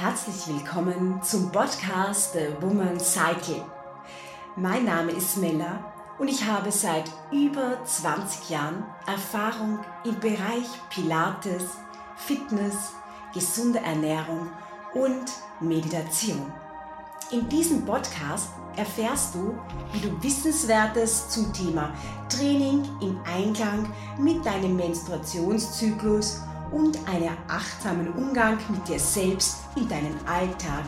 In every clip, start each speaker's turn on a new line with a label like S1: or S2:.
S1: Herzlich willkommen zum Podcast The Woman Cycle. Mein Name ist Mella und ich habe seit über 20 Jahren Erfahrung im Bereich Pilates, Fitness, gesunde Ernährung und Meditation. In diesem Podcast erfährst du, wie du Wissenswertes zum Thema Training im Einklang mit deinem Menstruationszyklus und einen achtsamen Umgang mit dir selbst in deinen Alltag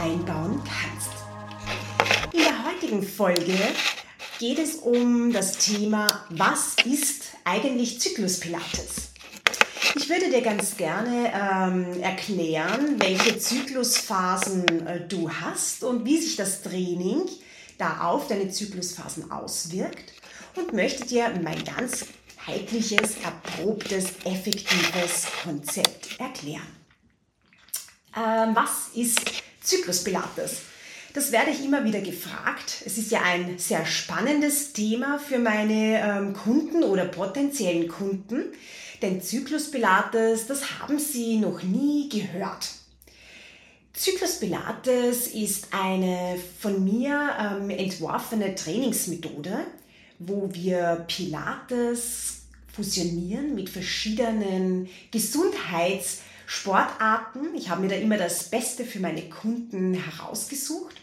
S1: einbauen kannst. In der heutigen Folge geht es um das Thema, was ist eigentlich Zykluspilates? Ich würde dir ganz gerne ähm, erklären, welche Zyklusphasen äh, du hast und wie sich das Training da auf deine Zyklusphasen auswirkt und möchte dir mein ganz heikliches, erprobtes, effektives Konzept erklären. Ähm, was ist Zykluspilates? Das werde ich immer wieder gefragt. Es ist ja ein sehr spannendes Thema für meine ähm, Kunden oder potenziellen Kunden, denn Zyklus Pilates, das haben sie noch nie gehört. Zyklus Pilates ist eine von mir ähm, entworfene Trainingsmethode, wo wir Pilates fusionieren mit verschiedenen Gesundheitssportarten. Ich habe mir da immer das Beste für meine Kunden herausgesucht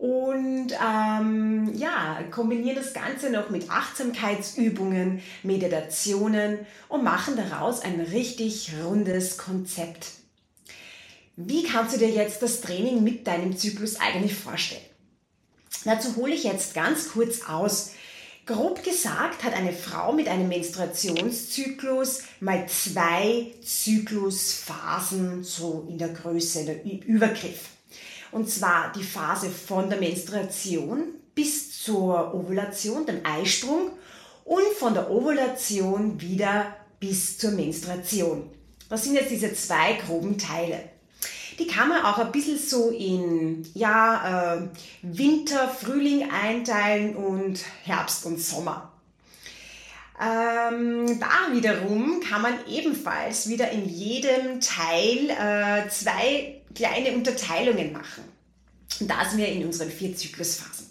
S1: und ähm, ja, kombinieren das Ganze noch mit Achtsamkeitsübungen, Meditationen und machen daraus ein richtig rundes Konzept. Wie kannst du dir jetzt das Training mit deinem Zyklus eigentlich vorstellen? Dazu hole ich jetzt ganz kurz aus. Grob gesagt hat eine Frau mit einem Menstruationszyklus mal zwei Zyklusphasen so in der Größe, der Übergriff. Und zwar die Phase von der Menstruation bis zur Ovulation, dem Eisprung und von der Ovulation wieder bis zur Menstruation. Das sind jetzt diese zwei groben Teile. Die kann man auch ein bisschen so in ja, äh, Winter, Frühling einteilen und Herbst und Sommer. Ähm, da wiederum kann man ebenfalls wieder in jedem Teil äh, zwei kleine Unterteilungen machen. Da sind wir in unseren vier Zyklusphasen.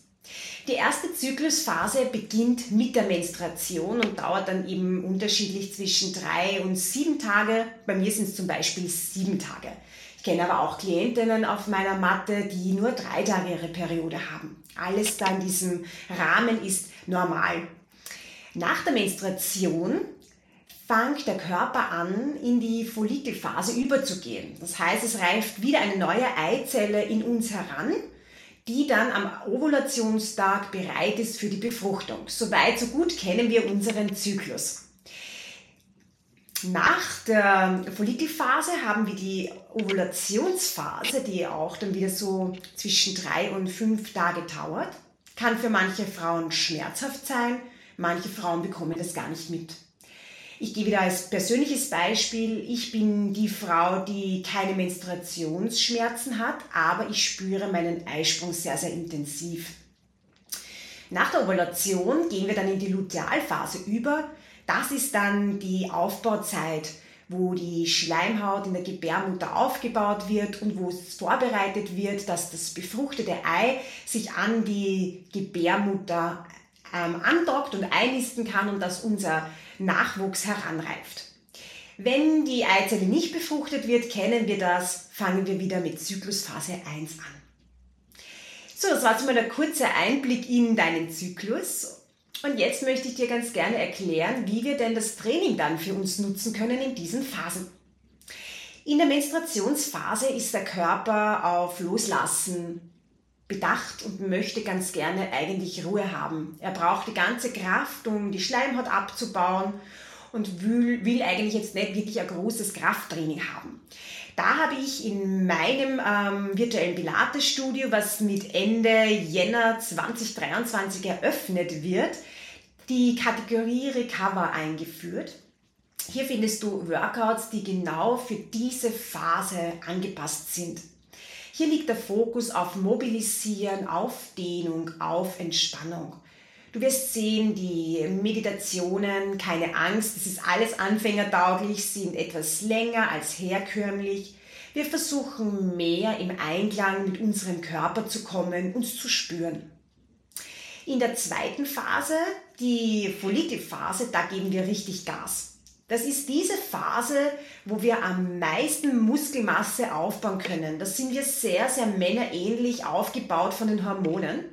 S1: Die erste Zyklusphase beginnt mit der Menstruation und dauert dann eben unterschiedlich zwischen drei und sieben Tage. Bei mir sind es zum Beispiel sieben Tage. Ich kenne aber auch Klientinnen auf meiner Matte, die nur drei Tage ihre Periode haben. Alles da in diesem Rahmen ist normal. Nach der Menstruation fängt der Körper an, in die Follikelphase überzugehen. Das heißt, es reift wieder eine neue Eizelle in uns heran, die dann am Ovulationstag bereit ist für die Befruchtung. Soweit, so gut kennen wir unseren Zyklus. Nach der Follikelphase haben wir die Ovulationsphase, die auch dann wieder so zwischen drei und fünf Tage dauert. Kann für manche Frauen schmerzhaft sein, manche Frauen bekommen das gar nicht mit. Ich gebe wieder als persönliches Beispiel, ich bin die Frau, die keine Menstruationsschmerzen hat, aber ich spüre meinen Eisprung sehr, sehr intensiv. Nach der Ovulation gehen wir dann in die Lutealphase über. Das ist dann die Aufbauzeit, wo die Schleimhaut in der Gebärmutter aufgebaut wird und wo es vorbereitet wird, dass das befruchtete Ei sich an die Gebärmutter ähm, andockt und einnisten kann und dass unser Nachwuchs heranreift. Wenn die Eizelle nicht befruchtet wird, kennen wir das, fangen wir wieder mit Zyklusphase 1 an. So, das war jetzt mal der kurze Einblick in deinen Zyklus. Und jetzt möchte ich dir ganz gerne erklären, wie wir denn das Training dann für uns nutzen können in diesen Phasen. In der Menstruationsphase ist der Körper auf Loslassen, bedacht und möchte ganz gerne eigentlich Ruhe haben. Er braucht die ganze Kraft, um die Schleimhaut abzubauen und will, will eigentlich jetzt nicht wirklich ein großes Krafttraining haben. Da habe ich in meinem ähm, virtuellen Pilates-Studio, was mit Ende Jänner 2023 eröffnet wird, die Kategorie Recover eingeführt. Hier findest du Workouts, die genau für diese Phase angepasst sind. Hier liegt der Fokus auf Mobilisieren, auf Dehnung, auf Entspannung. Du wirst sehen, die Meditationen, keine Angst, das ist alles anfängertauglich, sind etwas länger als herkömmlich. Wir versuchen mehr im Einklang mit unserem Körper zu kommen, uns zu spüren. In der zweiten Phase, die Follikelphase, da geben wir richtig Gas. Das ist diese Phase, wo wir am meisten Muskelmasse aufbauen können. Da sind wir sehr, sehr männerähnlich aufgebaut von den Hormonen.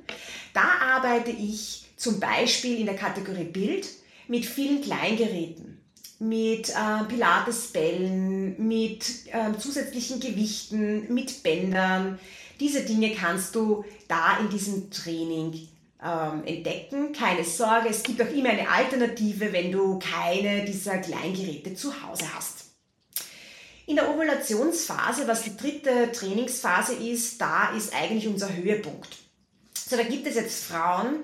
S1: Da arbeite ich zum Beispiel in der Kategorie Bild mit vielen Kleingeräten, mit äh, Pilatesbällen, mit äh, zusätzlichen Gewichten, mit Bändern. Diese Dinge kannst du da in diesem Training ähm, entdecken. Keine Sorge, es gibt auch immer eine Alternative, wenn du keine dieser Kleingeräte zu Hause hast. In der Ovulationsphase, was die dritte Trainingsphase ist, da ist eigentlich unser Höhepunkt. So, da gibt es jetzt Frauen,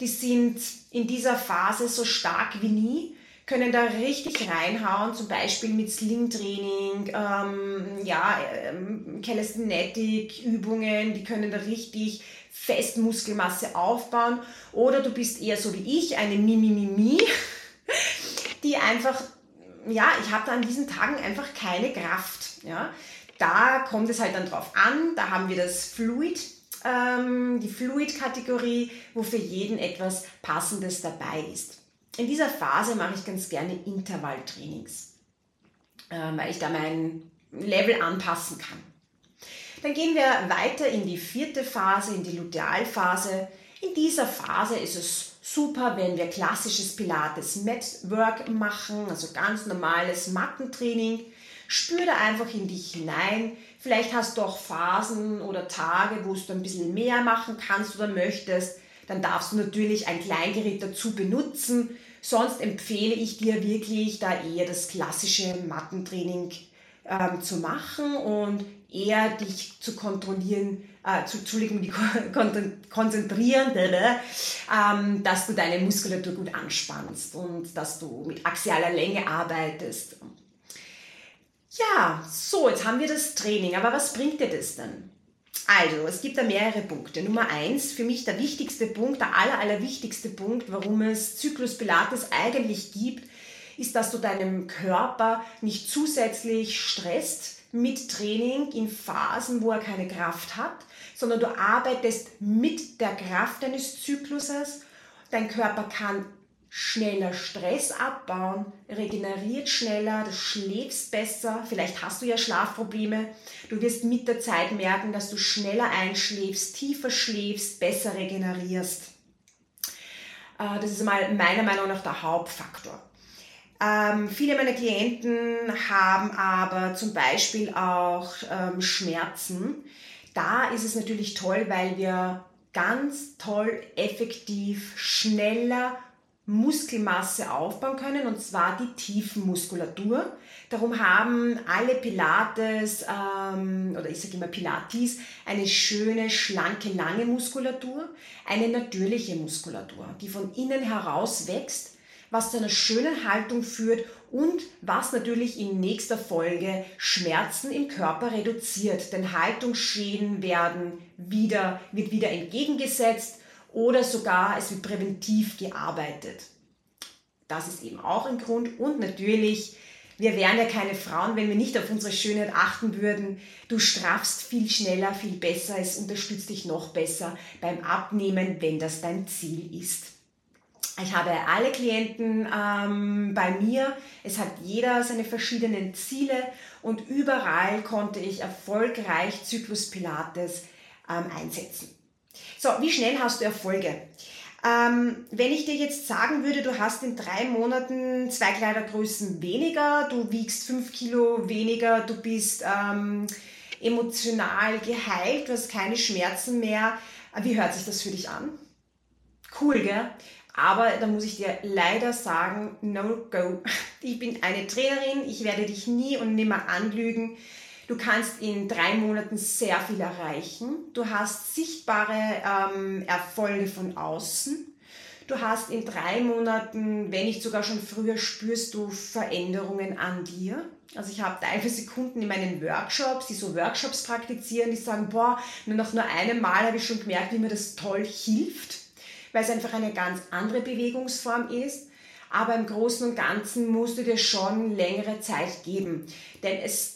S1: die sind in dieser Phase so stark wie nie, können da richtig reinhauen, zum Beispiel mit Sling-Training, ähm, ja, ähm, Calisthenic-Übungen, die können da richtig fest Muskelmasse aufbauen. Oder du bist eher so wie ich, eine Mimimimi, die einfach, ja, ich habe da an diesen Tagen einfach keine Kraft. Ja. Da kommt es halt dann drauf an, da haben wir das Fluid, ähm, die Fluid-Kategorie, wo für jeden etwas Passendes dabei ist. In dieser Phase mache ich ganz gerne Intervalltrainings, äh, weil ich da mein Level anpassen kann. Dann gehen wir weiter in die vierte Phase, in die Lutealphase. In dieser Phase ist es super, wenn wir klassisches Pilates Network machen, also ganz normales Mattentraining. Spür da einfach in dich hinein. Vielleicht hast du auch Phasen oder Tage, wo du ein bisschen mehr machen kannst oder möchtest. Dann darfst du natürlich ein Kleingerät dazu benutzen. Sonst empfehle ich dir wirklich, da eher das klassische Mattentraining ähm, zu machen und eher dich zu kontrollieren, äh, zu, Entschuldigung, die konzentrieren, ähm, dass du deine Muskulatur gut anspannst und dass du mit axialer Länge arbeitest. Ja, so, jetzt haben wir das Training, aber was bringt dir das denn? Also, es gibt da mehrere Punkte. Nummer eins, für mich der wichtigste Punkt, der aller, aller wichtigste Punkt, warum es Zyklus Pilates eigentlich gibt, ist, dass du deinem Körper nicht zusätzlich stresst mit Training in Phasen, wo er keine Kraft hat, sondern du arbeitest mit der Kraft deines Zykluses. Dein Körper kann schneller Stress abbauen, regeneriert schneller, du schläfst besser, vielleicht hast du ja Schlafprobleme. Du wirst mit der Zeit merken, dass du schneller einschläfst, tiefer schläfst, besser regenerierst. Äh, das ist mal meiner Meinung nach der Hauptfaktor. Ähm, viele meiner Klienten haben aber zum Beispiel auch ähm, Schmerzen. Da ist es natürlich toll, weil wir ganz toll, effektiv, schneller Muskelmasse aufbauen können, und zwar die Tiefenmuskulatur. Darum haben alle Pilates ähm, oder ich sage immer Pilates eine schöne, schlanke, lange Muskulatur, eine natürliche Muskulatur, die von innen heraus wächst was zu einer schönen Haltung führt und was natürlich in nächster Folge Schmerzen im Körper reduziert. Denn Haltungsschäden werden wieder, wird wieder entgegengesetzt oder sogar es wird präventiv gearbeitet. Das ist eben auch ein Grund und natürlich wir wären ja keine Frauen, wenn wir nicht auf unsere Schönheit achten würden. Du straffst viel schneller, viel besser, es unterstützt dich noch besser beim Abnehmen, wenn das dein Ziel ist. Ich habe alle Klienten ähm, bei mir. Es hat jeder seine verschiedenen Ziele und überall konnte ich erfolgreich Zyklus Pilates ähm, einsetzen. So, wie schnell hast du Erfolge? Ähm, wenn ich dir jetzt sagen würde, du hast in drei Monaten zwei Kleidergrößen weniger, du wiegst fünf Kilo weniger, du bist ähm, emotional geheilt, du hast keine Schmerzen mehr, wie hört sich das für dich an? Cool, gell? Aber da muss ich dir leider sagen, no go. Ich bin eine Trainerin, ich werde dich nie und nimmer anlügen. Du kannst in drei Monaten sehr viel erreichen. Du hast sichtbare ähm, Erfolge von außen. Du hast in drei Monaten, wenn nicht sogar schon früher, spürst du Veränderungen an dir. Also ich habe teilweise Kunden in meinen Workshops, die so Workshops praktizieren, die sagen, boah, nur nach nur einem Mal habe ich schon gemerkt, wie mir das toll hilft weil es einfach eine ganz andere Bewegungsform ist. Aber im Großen und Ganzen musst du dir schon längere Zeit geben. Denn es,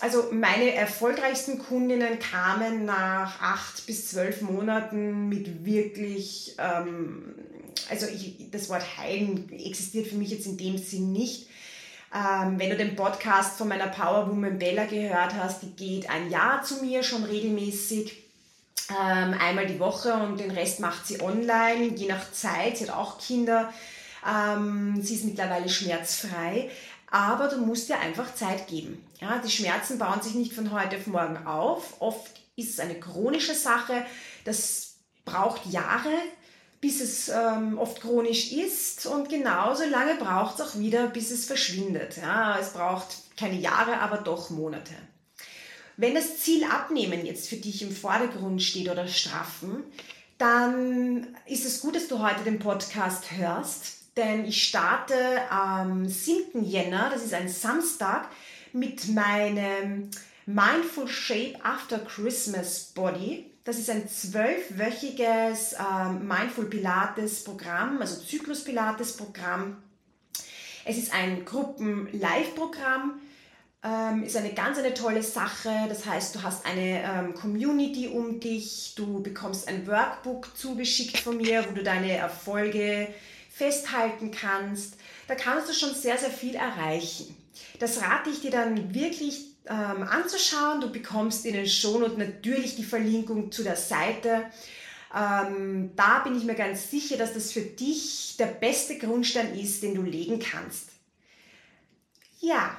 S1: also meine erfolgreichsten Kundinnen kamen nach acht bis zwölf Monaten mit wirklich, ähm, also ich, das Wort heilen existiert für mich jetzt in dem Sinn nicht. Ähm, wenn du den Podcast von meiner Powerwoman Bella gehört hast, die geht ein Jahr zu mir schon regelmäßig, ähm, einmal die Woche und den Rest macht sie online, je nach Zeit. Sie hat auch Kinder. Ähm, sie ist mittlerweile schmerzfrei aber du musst dir einfach Zeit geben. Ja, die Schmerzen bauen sich nicht von heute auf morgen auf. Oft ist es eine chronische Sache. Das braucht Jahre, bis es ähm, oft chronisch ist und genauso lange braucht es auch wieder, bis es verschwindet. Ja, es braucht keine Jahre, aber doch Monate. Wenn das Ziel Abnehmen jetzt für dich im Vordergrund steht oder Straffen, dann ist es gut, dass du heute den Podcast hörst, denn ich starte am 7. Jänner, das ist ein Samstag, mit meinem Mindful Shape After Christmas Body. Das ist ein zwölfwöchiges ähm, Mindful Pilates Programm, also Zyklus Pilates Programm. Es ist ein Gruppen-Live-Programm, ähm, ist eine ganz eine tolle Sache. Das heißt, du hast eine ähm, Community um dich, du bekommst ein Workbook zugeschickt von mir, wo du deine Erfolge festhalten kannst, da kannst du schon sehr, sehr viel erreichen. Das rate ich dir dann wirklich ähm, anzuschauen. Du bekommst in den Shownotes natürlich die Verlinkung zu der Seite. Ähm, da bin ich mir ganz sicher, dass das für dich der beste Grundstein ist, den du legen kannst. Ja,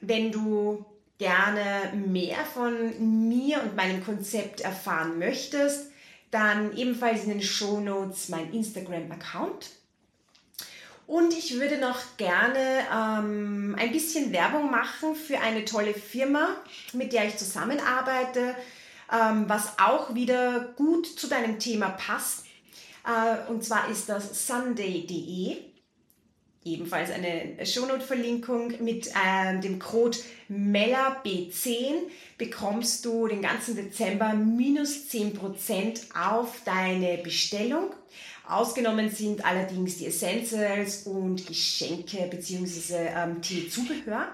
S1: wenn du gerne mehr von mir und meinem Konzept erfahren möchtest, dann ebenfalls in den Show Notes mein Instagram-Account. Und ich würde noch gerne ähm, ein bisschen Werbung machen für eine tolle Firma, mit der ich zusammenarbeite, ähm, was auch wieder gut zu deinem Thema passt. Äh, und zwar ist das sunday.de. Ebenfalls eine Shownote-Verlinkung mit äh, dem Code MELLAB10 bekommst du den ganzen Dezember minus 10% auf deine Bestellung. Ausgenommen sind allerdings die Essentials und Geschenke bzw. Ähm, Teezubehör.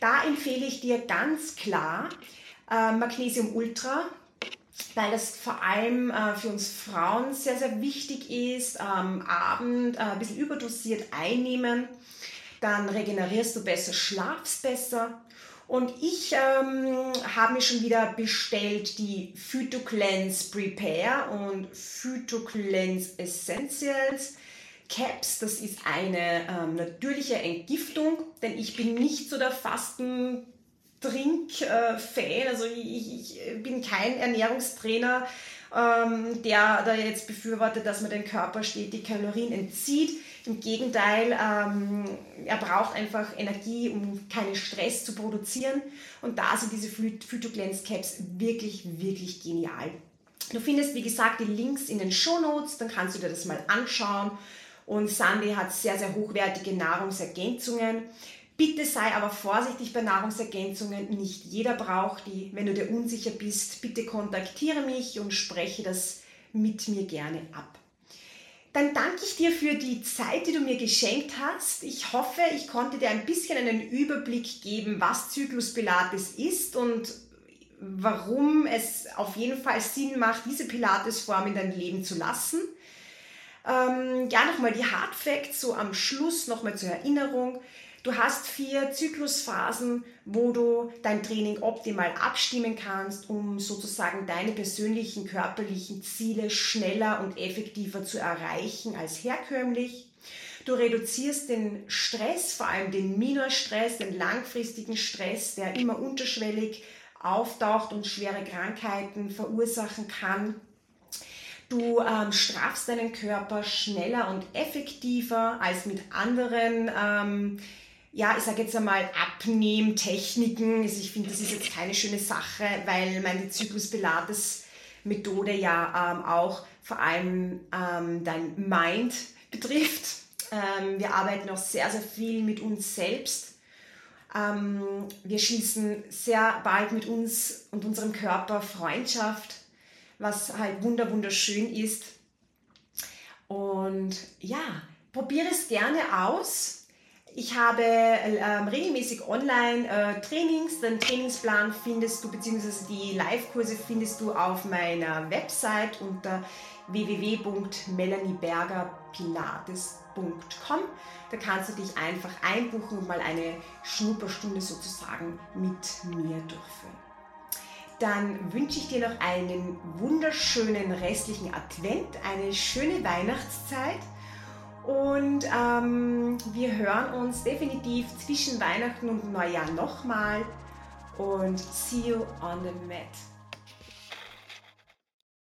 S1: Da empfehle ich dir ganz klar äh, Magnesium Ultra, weil das vor allem äh, für uns Frauen sehr, sehr wichtig ist. Am Abend äh, ein bisschen überdosiert einnehmen, dann regenerierst du besser, schlafst besser und ich ähm, habe mir schon wieder bestellt die Phytocleanse Prepare und Phytocleanse Essentials Caps. Das ist eine ähm, natürliche Entgiftung, denn ich bin nicht so der Fasten Trink-Fan. Also ich, ich, bin kein Ernährungstrainer, ähm, der da jetzt befürwortet, dass man den Körper stetig Kalorien entzieht. Im Gegenteil, ähm, er braucht einfach Energie, um keinen Stress zu produzieren. Und da sind diese Phytocleanse Caps wirklich, wirklich genial. Du findest, wie gesagt, die Links in den Show Notes, dann kannst du dir das mal anschauen. Und Sandy hat sehr, sehr hochwertige Nahrungsergänzungen. Bitte sei aber vorsichtig bei Nahrungsergänzungen. Nicht jeder braucht die. Wenn du dir unsicher bist, bitte kontaktiere mich und spreche das mit mir gerne ab. Dann danke ich dir für die Zeit, die du mir geschenkt hast. Ich hoffe, ich konnte dir ein bisschen einen Überblick geben, was Zyklus Pilates ist und warum es auf jeden Fall Sinn macht, diese Pilates-Form in dein Leben zu lassen. Ähm, ja, nochmal die Hard Facts so am Schluss nochmal zur Erinnerung. Du hast vier Zyklusphasen, wo du dein Training optimal abstimmen kannst, um sozusagen deine persönlichen körperlichen Ziele schneller und effektiver zu erreichen als herkömmlich. Du reduzierst den Stress, vor allem den Minorstress, den langfristigen Stress, der immer unterschwellig auftaucht und schwere Krankheiten verursachen kann. Du ähm, strafst deinen Körper schneller und effektiver als mit anderen ähm, ja, ich sage jetzt einmal Abnehmtechniken. Also ich finde, das ist jetzt keine schöne Sache, weil meine Zyklus Pilates Methode ja ähm, auch vor allem ähm, dein Mind betrifft. Ähm, wir arbeiten auch sehr, sehr viel mit uns selbst. Ähm, wir schließen sehr bald mit uns und unserem Körper Freundschaft, was halt wunderschön ist. Und ja, probiere es gerne aus Ich habe ähm, regelmäßig Online-Trainings. Äh, Den Trainingsplan findest du, beziehungsweise die Live-Kurse findest du auf meiner Website unter www.melaniebergerpilates.com. Da kannst du dich einfach einbuchen und mal eine Schnupperstunde sozusagen mit mir durchführen. Dann wünsche ich dir noch einen wunderschönen restlichen Advent, eine schöne Weihnachtszeit und ähm, wir hören uns definitiv zwischen Weihnachten und Neujahr nochmal. Und see you on the mat.